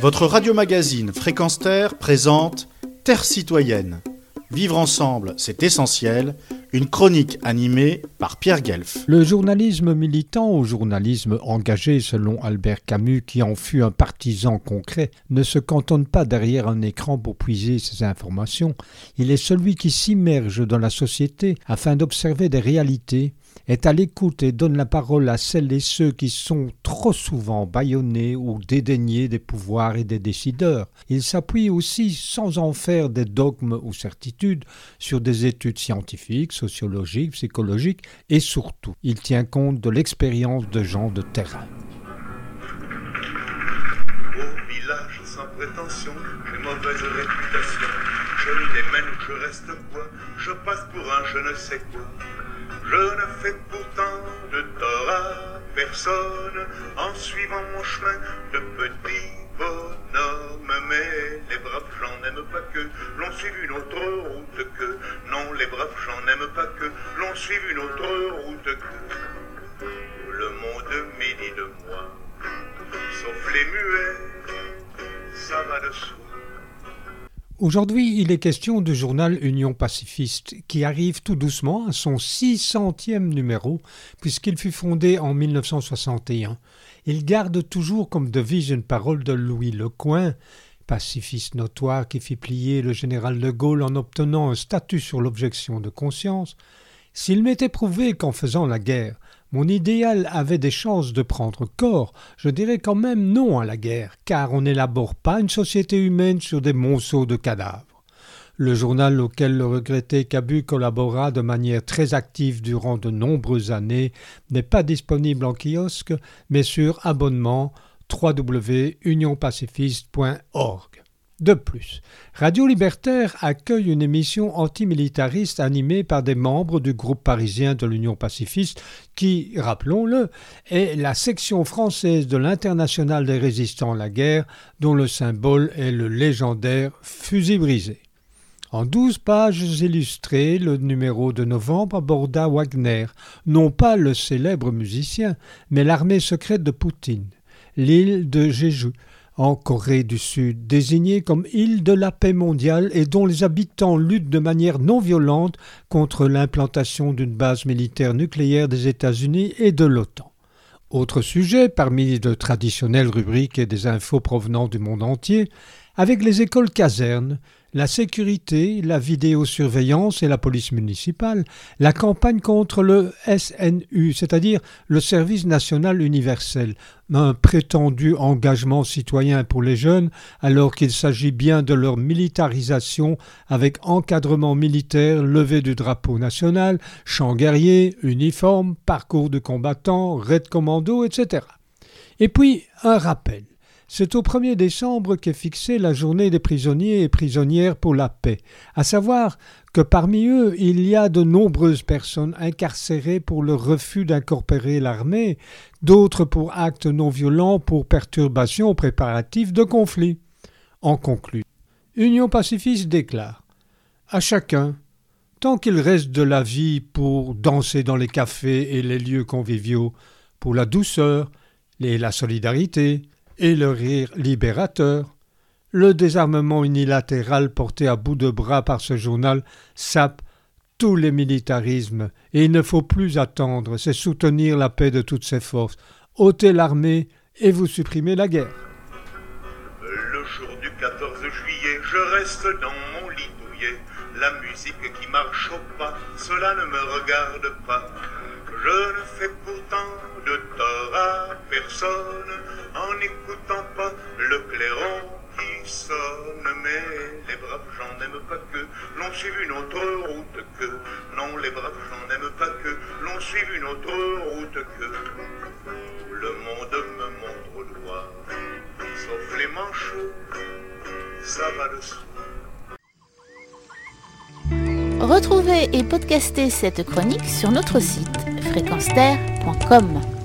Votre radio-magazine Fréquence Terre présente Terre citoyenne. Vivre ensemble, c'est essentiel. Une chronique animée par Pierre Guelf. Le journalisme militant au journalisme engagé, selon Albert Camus, qui en fut un partisan concret, ne se cantonne pas derrière un écran pour puiser ses informations. Il est celui qui s'immerge dans la société afin d'observer des réalités est à l'écoute et donne la parole à celles et ceux qui sont trop souvent bâillonnés ou dédaignés des pouvoirs et des décideurs. Il s'appuie aussi, sans en faire des dogmes ou certitudes, sur des études scientifiques, sociologiques, psychologiques et surtout, il tient compte de l'expérience de gens de terrain. Village sans prétention, mauvaise réputation. Je démène, je reste quoi? Je passe pour un je ne sais quoi. Je ne fais pourtant de tort à personne en suivant mon chemin de petit bonhomme. Mais les braves gens n'aiment pas que l'on suive une autre route que. Non, les braves gens n'aiment pas que l'on suive une autre route que. Le monde médit de moi, sauf les muets, ça va de soi. Aujourd'hui, il est question du journal Union pacifiste, qui arrive tout doucement à son 600e numéro, puisqu'il fut fondé en 1961. Il garde toujours comme devise une parole de Louis Lecoing, pacifiste notoire qui fit plier le général de Gaulle en obtenant un statut sur l'objection de conscience. S'il m'était prouvé qu'en faisant la guerre, mon idéal avait des chances de prendre corps, je dirais quand même non à la guerre, car on n'élabore pas une société humaine sur des monceaux de cadavres. Le journal auquel le regretté Cabu collabora de manière très active durant de nombreuses années n'est pas disponible en kiosque, mais sur abonnement www.unionpacifiste.org. De plus, Radio Libertaire accueille une émission antimilitariste animée par des membres du groupe parisien de l'Union pacifiste qui, rappelons-le, est la section française de l'Internationale des résistants à la guerre dont le symbole est le légendaire fusil brisé. En douze pages illustrées, le numéro de novembre aborda Wagner, non pas le célèbre musicien, mais l'armée secrète de Poutine, l'île de Jeju, en Corée du Sud, désignée comme île de la paix mondiale et dont les habitants luttent de manière non violente contre l'implantation d'une base militaire nucléaire des États-Unis et de l'OTAN. Autre sujet, parmi de traditionnelles rubriques et des infos provenant du monde entier, avec les écoles casernes, la sécurité, la vidéosurveillance et la police municipale, la campagne contre le SNU, c'est-à-dire le Service national universel, un prétendu engagement citoyen pour les jeunes, alors qu'il s'agit bien de leur militarisation avec encadrement militaire, levée du drapeau national, chant guerrier, uniforme, parcours de combattants, raid commando, etc. Et puis un rappel. C'est au 1er décembre qu'est fixée la journée des prisonniers et prisonnières pour la paix, à savoir que parmi eux il y a de nombreuses personnes incarcérées pour le refus d'incorporer l'armée, d'autres pour actes non violents pour perturbation préparatifs de conflits. En conclut, Union pacifiste déclare À chacun, tant qu'il reste de la vie pour danser dans les cafés et les lieux conviviaux, pour la douceur et la solidarité, et le rire libérateur. Le désarmement unilatéral porté à bout de bras par ce journal sape tous les militarismes, et il ne faut plus attendre, c'est soutenir la paix de toutes ses forces. ôtez l'armée et vous supprimez la guerre. Le jour du 14 juillet, je reste dans mon lit douillet. La musique qui marche au pas, cela ne me regarde pas. Je ne fais pourtant de tort à personne en n'écoutant pas le clairon qui sonne. Mais les braves gens n'aiment pas que l'on suive une autre route que. Non, les braves gens n'aiment pas que l'on suive une autre route que. Le monde me montre au doigt, sauf les manchots, ça va de soi. Retrouvez et podcastez cette chronique sur notre site fréquenceterre.com.